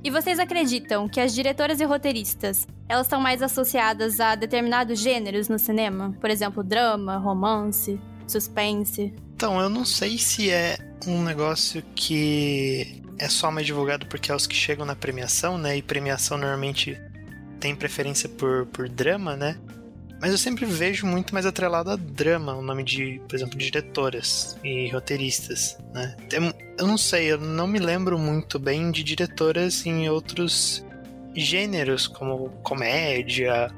E vocês acreditam que as diretoras e roteiristas, elas estão mais associadas a determinados gêneros no cinema? Por exemplo, drama, romance, suspense? Então, eu não sei se é um negócio que é só mais divulgado porque é os que chegam na premiação, né? E premiação normalmente tem preferência por, por drama, né? Mas eu sempre vejo muito mais atrelado a drama, o nome de, por exemplo, diretoras e roteiristas, né? Eu não sei, eu não me lembro muito bem de diretoras em outros gêneros, como comédia,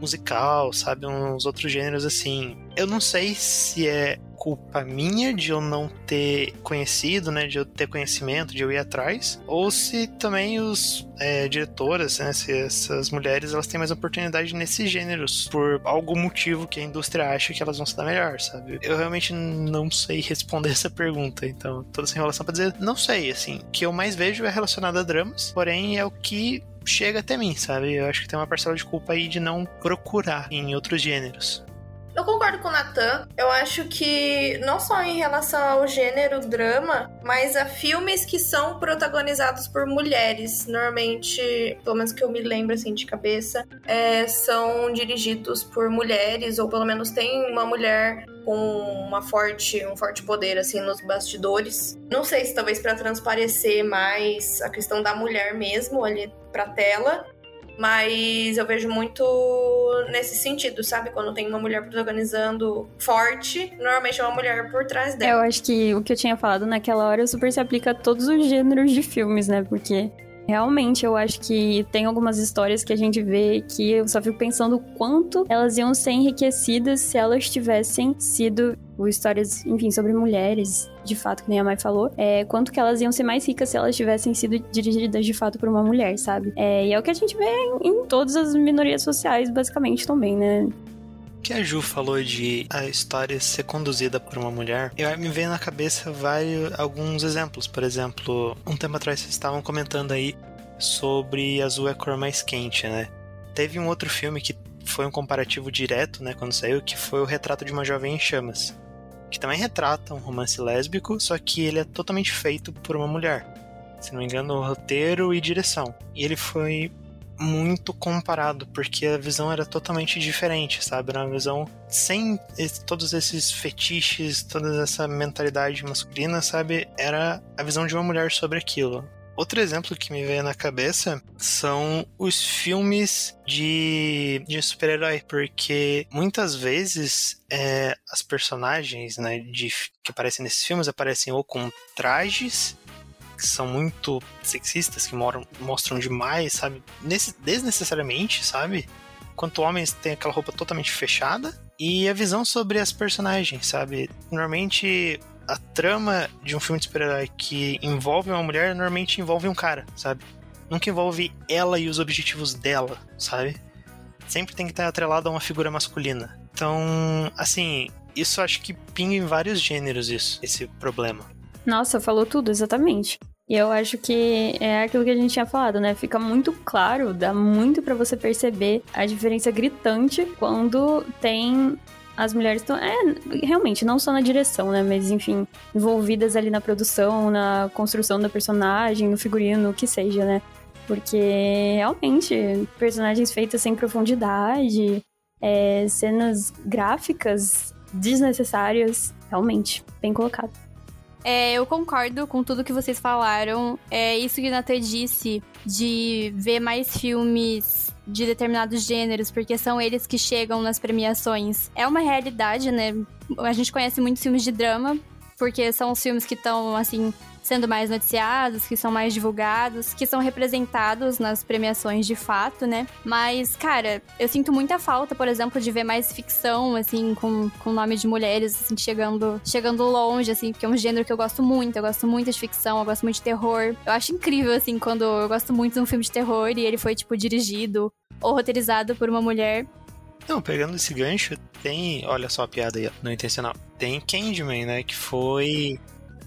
musical, sabe? Uns outros gêneros assim. Eu não sei se é culpa minha de eu não ter conhecido, né, de eu ter conhecimento, de eu ir atrás, ou se também os é, diretoras, né, se essas mulheres elas têm mais oportunidade nesses gêneros por algum motivo que a indústria acha que elas vão se dar melhor, sabe? Eu realmente não sei responder essa pergunta, então toda essa enrolação para dizer não sei, assim, o que eu mais vejo é relacionado a dramas, porém é o que chega até mim, sabe? Eu acho que tem uma parcela de culpa aí de não procurar em outros gêneros. Eu concordo com o Natan. Eu acho que não só em relação ao gênero drama, mas a filmes que são protagonizados por mulheres. Normalmente, pelo menos que eu me lembro assim de cabeça, é, são dirigidos por mulheres, ou pelo menos tem uma mulher com uma forte, um forte poder assim nos bastidores. Não sei se talvez para transparecer mais a questão da mulher mesmo ali para tela, mas eu vejo muito nesse sentido, sabe? Quando tem uma mulher protagonizando forte, normalmente é uma mulher por trás dela. Eu acho que o que eu tinha falado naquela hora super se aplica a todos os gêneros de filmes, né? Porque Realmente, eu acho que tem algumas histórias que a gente vê que eu só fico pensando o quanto elas iam ser enriquecidas se elas tivessem sido histórias, enfim, sobre mulheres, de fato, que nem a Mai falou, é, quanto que elas iam ser mais ricas se elas tivessem sido dirigidas de fato por uma mulher, sabe? É, e é o que a gente vê em, em todas as minorias sociais, basicamente, também, né? Que a Ju falou de a história ser conduzida por uma mulher, eu me veio na cabeça vários alguns exemplos. Por exemplo, um tempo atrás vocês estavam comentando aí sobre Azul é a cor mais quente, né? Teve um outro filme que foi um comparativo direto, né, quando saiu, que foi o Retrato de uma Jovem em Chamas, que também retrata um romance lésbico, só que ele é totalmente feito por uma mulher. Se não me engano, roteiro e direção. E ele foi muito comparado, porque a visão era totalmente diferente, sabe? Era uma visão sem esse, todos esses fetiches, toda essa mentalidade masculina, sabe? Era a visão de uma mulher sobre aquilo. Outro exemplo que me veio na cabeça são os filmes de, de super-herói, porque muitas vezes é, as personagens né, de, que aparecem nesses filmes aparecem ou com trajes que são muito sexistas, que moram, mostram demais, sabe? Nesse, desnecessariamente, sabe? Enquanto homens têm aquela roupa totalmente fechada. E a visão sobre as personagens, sabe? Normalmente a trama de um filme de super-herói que envolve uma mulher normalmente envolve um cara, sabe? Nunca envolve ela e os objetivos dela, sabe? Sempre tem que estar atrelado a uma figura masculina. Então, assim, isso acho que pinga em vários gêneros isso, esse problema. Nossa, falou tudo, exatamente. E eu acho que é aquilo que a gente tinha falado, né? Fica muito claro, dá muito para você perceber a diferença gritante quando tem as mulheres estão. É, realmente, não só na direção, né? Mas, enfim, envolvidas ali na produção, na construção da personagem, no figurino, o que seja, né? Porque realmente, personagens feitas sem profundidade, é, cenas gráficas desnecessárias, realmente, bem colocado. É, eu concordo com tudo que vocês falaram. É isso que o Nathan disse de ver mais filmes de determinados gêneros, porque são eles que chegam nas premiações. É uma realidade, né? A gente conhece muitos filmes de drama, porque são os filmes que estão, assim, sendo mais noticiados, que são mais divulgados, que são representados nas premiações de fato, né? Mas, cara, eu sinto muita falta, por exemplo, de ver mais ficção, assim, com, com nome de mulheres, assim, chegando, chegando longe, assim, porque é um gênero que eu gosto muito. Eu gosto muito de ficção, eu gosto muito de terror. Eu acho incrível, assim, quando eu gosto muito de um filme de terror e ele foi, tipo, dirigido ou roteirizado por uma mulher. Não, pegando esse gancho, tem. Olha só a piada aí, não intencional. Tem Candyman, né? Que foi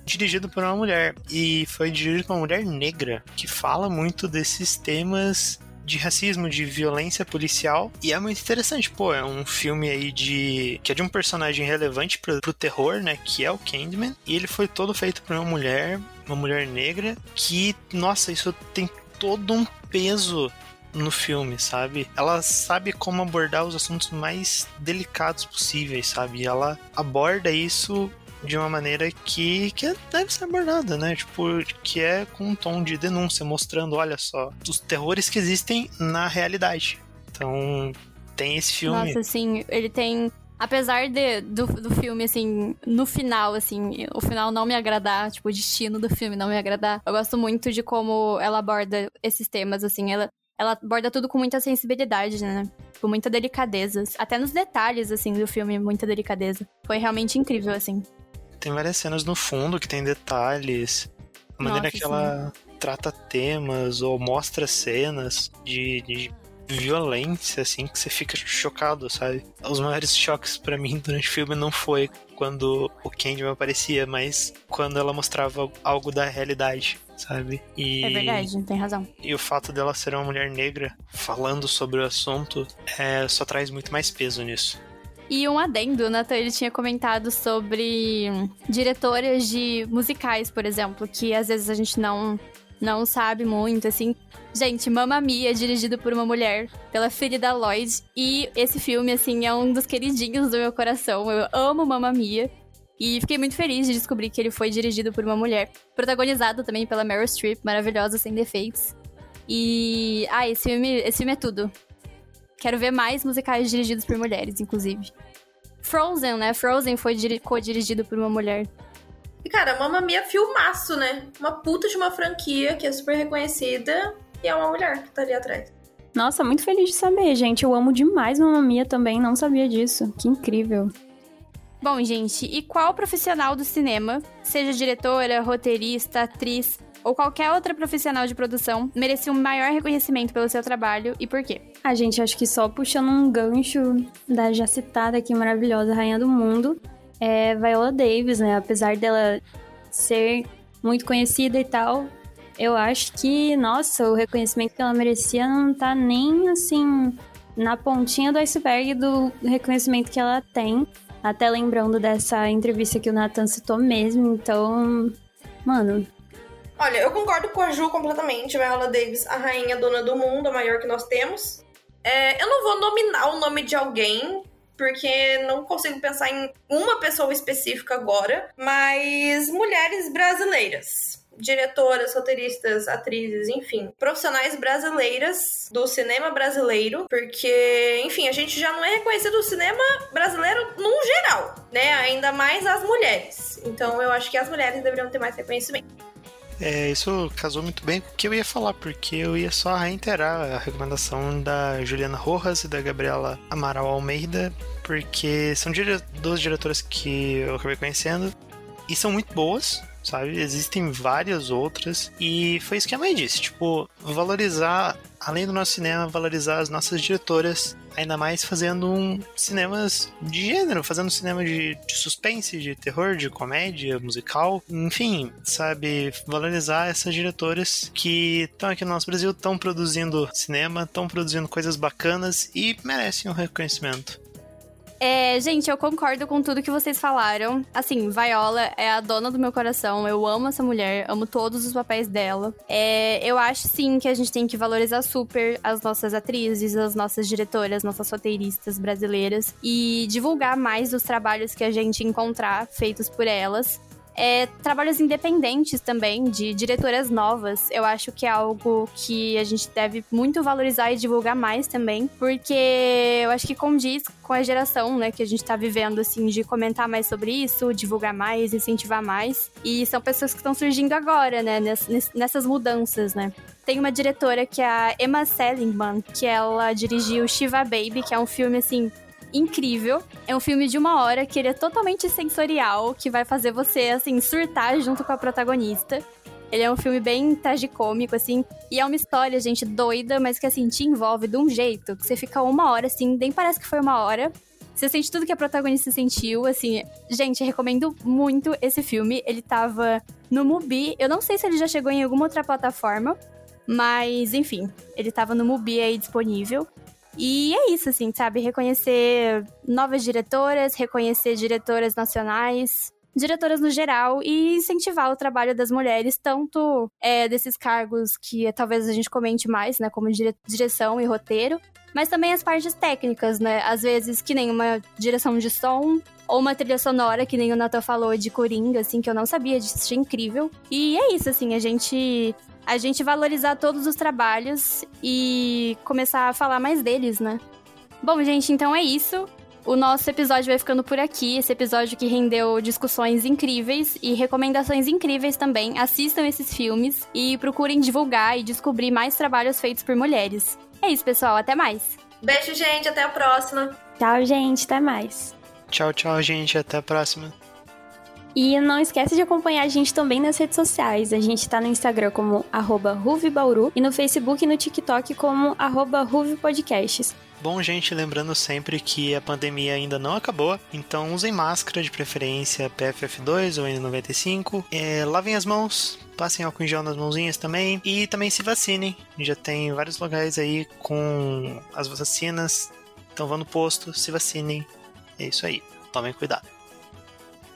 dirigido por uma mulher. E foi dirigido por uma mulher negra, que fala muito desses temas de racismo, de violência policial. E é muito interessante, pô, é um filme aí de. que é de um personagem relevante pro, pro terror, né? Que é o Candyman. E ele foi todo feito por uma mulher, uma mulher negra, que, nossa, isso tem todo um peso no filme, sabe? Ela sabe como abordar os assuntos mais delicados possíveis, sabe? Ela aborda isso de uma maneira que, que deve ser abordada, né? Tipo, que é com um tom de denúncia, mostrando, olha só, os terrores que existem na realidade. Então, tem esse filme. Nossa, assim, ele tem. Apesar de, do, do filme, assim, no final, assim, o final não me agradar, tipo, o destino do filme não me agradar, eu gosto muito de como ela aborda esses temas, assim, ela, ela aborda tudo com muita sensibilidade, né? Com muita delicadeza. Até nos detalhes, assim, do filme, muita delicadeza. Foi realmente incrível, assim tem várias cenas no fundo que tem detalhes. A maneira Nossa, que ela trata temas ou mostra cenas de, de violência, assim, que você fica chocado, sabe? Os maiores choques para mim durante o filme não foi quando o Candyman aparecia, mas quando ela mostrava algo da realidade, sabe? E, é verdade, tem razão. E o fato dela ser uma mulher negra falando sobre o assunto é, só traz muito mais peso nisso. E um adendo, o Nathan, ele tinha comentado sobre diretoras de musicais, por exemplo, que às vezes a gente não, não sabe muito, assim. Gente, Mamma Mia, dirigido por uma mulher, pela Frida Lloyd. E esse filme, assim, é um dos queridinhos do meu coração. Eu amo Mamma Mia. E fiquei muito feliz de descobrir que ele foi dirigido por uma mulher. Protagonizado também pela Meryl Streep, maravilhosa, sem defeitos. E. Ah, esse filme, esse filme é tudo. Quero ver mais musicais dirigidos por mulheres, inclusive. Frozen, né? Frozen foi co-dirigido por uma mulher. E, cara, Mamma Mia filmaço, né? Uma puta de uma franquia que é super reconhecida e é uma mulher que tá ali atrás. Nossa, muito feliz de saber, gente. Eu amo demais Mamma Mia também, não sabia disso. Que incrível. Bom, gente, e qual profissional do cinema, seja diretora, roteirista, atriz, ou qualquer outra profissional de produção merecia um maior reconhecimento pelo seu trabalho e por quê? A gente acho que só puxando um gancho da já citada aqui maravilhosa Rainha do Mundo, é Viola Davis, né? Apesar dela ser muito conhecida e tal, eu acho que, nossa, o reconhecimento que ela merecia não tá nem assim na pontinha do iceberg do reconhecimento que ela tem. Até lembrando dessa entrevista que o Nathan citou mesmo, então, mano, Olha, eu concordo com a Ju completamente. Viola Davis, a rainha dona do mundo, a maior que nós temos. É, eu não vou nominar o nome de alguém, porque não consigo pensar em uma pessoa específica agora, mas mulheres brasileiras. Diretoras, roteiristas, atrizes, enfim, profissionais brasileiras do cinema brasileiro, porque, enfim, a gente já não é reconhecido no cinema brasileiro num geral, né? Ainda mais as mulheres. Então eu acho que as mulheres deveriam ter mais reconhecimento. É, isso casou muito bem com o que eu ia falar, porque eu ia só reiterar a recomendação da Juliana Rojas e da Gabriela Amaral Almeida, porque são duas diretoras que eu acabei conhecendo e são muito boas, sabe? Existem várias outras e foi isso que a mãe disse, tipo, valorizar, além do nosso cinema, valorizar as nossas diretoras ainda mais fazendo um cinemas de gênero, fazendo cinema de, de suspense, de terror, de comédia, musical, enfim, sabe, valorizar essas diretoras que estão aqui no nosso Brasil, estão produzindo cinema, estão produzindo coisas bacanas e merecem um reconhecimento. É, gente, eu concordo com tudo que vocês falaram. Assim, Viola é a dona do meu coração. Eu amo essa mulher, amo todos os papéis dela. É, eu acho sim que a gente tem que valorizar super as nossas atrizes, as nossas diretoras, nossas roteiristas brasileiras e divulgar mais os trabalhos que a gente encontrar feitos por elas. É, trabalhos independentes também, de diretoras novas. Eu acho que é algo que a gente deve muito valorizar e divulgar mais também, porque eu acho que condiz com a geração, né, que a gente tá vivendo, assim, de comentar mais sobre isso, divulgar mais, incentivar mais. E são pessoas que estão surgindo agora, né, nessas mudanças, né. Tem uma diretora que é a Emma Seligman, que ela dirigiu Shiva Baby, que é um filme, assim, incrível. É um filme de uma hora que ele é totalmente sensorial, que vai fazer você, assim, surtar junto com a protagonista. Ele é um filme bem tragicômico, assim, e é uma história, gente, doida, mas que, assim, te envolve de um jeito que você fica uma hora, assim, nem parece que foi uma hora. Você sente tudo que a protagonista sentiu, assim. Gente, recomendo muito esse filme. Ele tava no Mubi. Eu não sei se ele já chegou em alguma outra plataforma, mas, enfim, ele tava no Mubi aí disponível. E é isso, assim, sabe? Reconhecer novas diretoras, reconhecer diretoras nacionais, diretoras no geral e incentivar o trabalho das mulheres, tanto é, desses cargos que talvez a gente comente mais, né, como dire direção e roteiro, mas também as partes técnicas, né? Às vezes que nem uma direção de som ou uma trilha sonora, que nem o Nathan falou de Coringa, assim, que eu não sabia disso, achei incrível. E é isso, assim, a gente a gente valorizar todos os trabalhos e começar a falar mais deles, né? Bom, gente, então é isso. O nosso episódio vai ficando por aqui. Esse episódio que rendeu discussões incríveis e recomendações incríveis também. Assistam esses filmes e procurem divulgar e descobrir mais trabalhos feitos por mulheres. É isso, pessoal. Até mais. Beijo, gente. Até a próxima. Tchau, gente. Até mais. Tchau, tchau, gente. Até a próxima. E não esquece de acompanhar a gente também nas redes sociais. A gente tá no Instagram como RuviBauru e no Facebook e no TikTok como RuviPodcasts. Bom, gente, lembrando sempre que a pandemia ainda não acabou, então usem máscara de preferência PFF2 ou N95, é, lavem as mãos, passem álcool em gel nas mãozinhas também e também se vacinem. Já tem vários lugares aí com as vacinas, então vão no posto, se vacinem. É isso aí, tomem cuidado.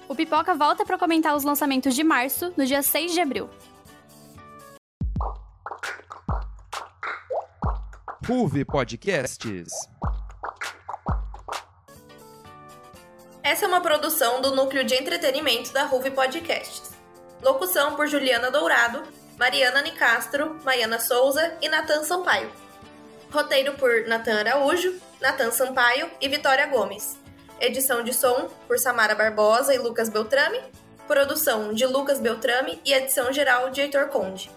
O Pipoca volta para comentar os lançamentos de março, no dia 6 de abril. Ruve Podcasts. Essa é uma produção do núcleo de entretenimento da Ruve Podcasts. Locução por Juliana Dourado, Mariana Nicastro, Maiana Souza e Natan Sampaio. Roteiro por Natan Araújo, Natan Sampaio e Vitória Gomes. Edição de som por Samara Barbosa e Lucas Beltrame. Produção de Lucas Beltrame e edição geral de Heitor Conde.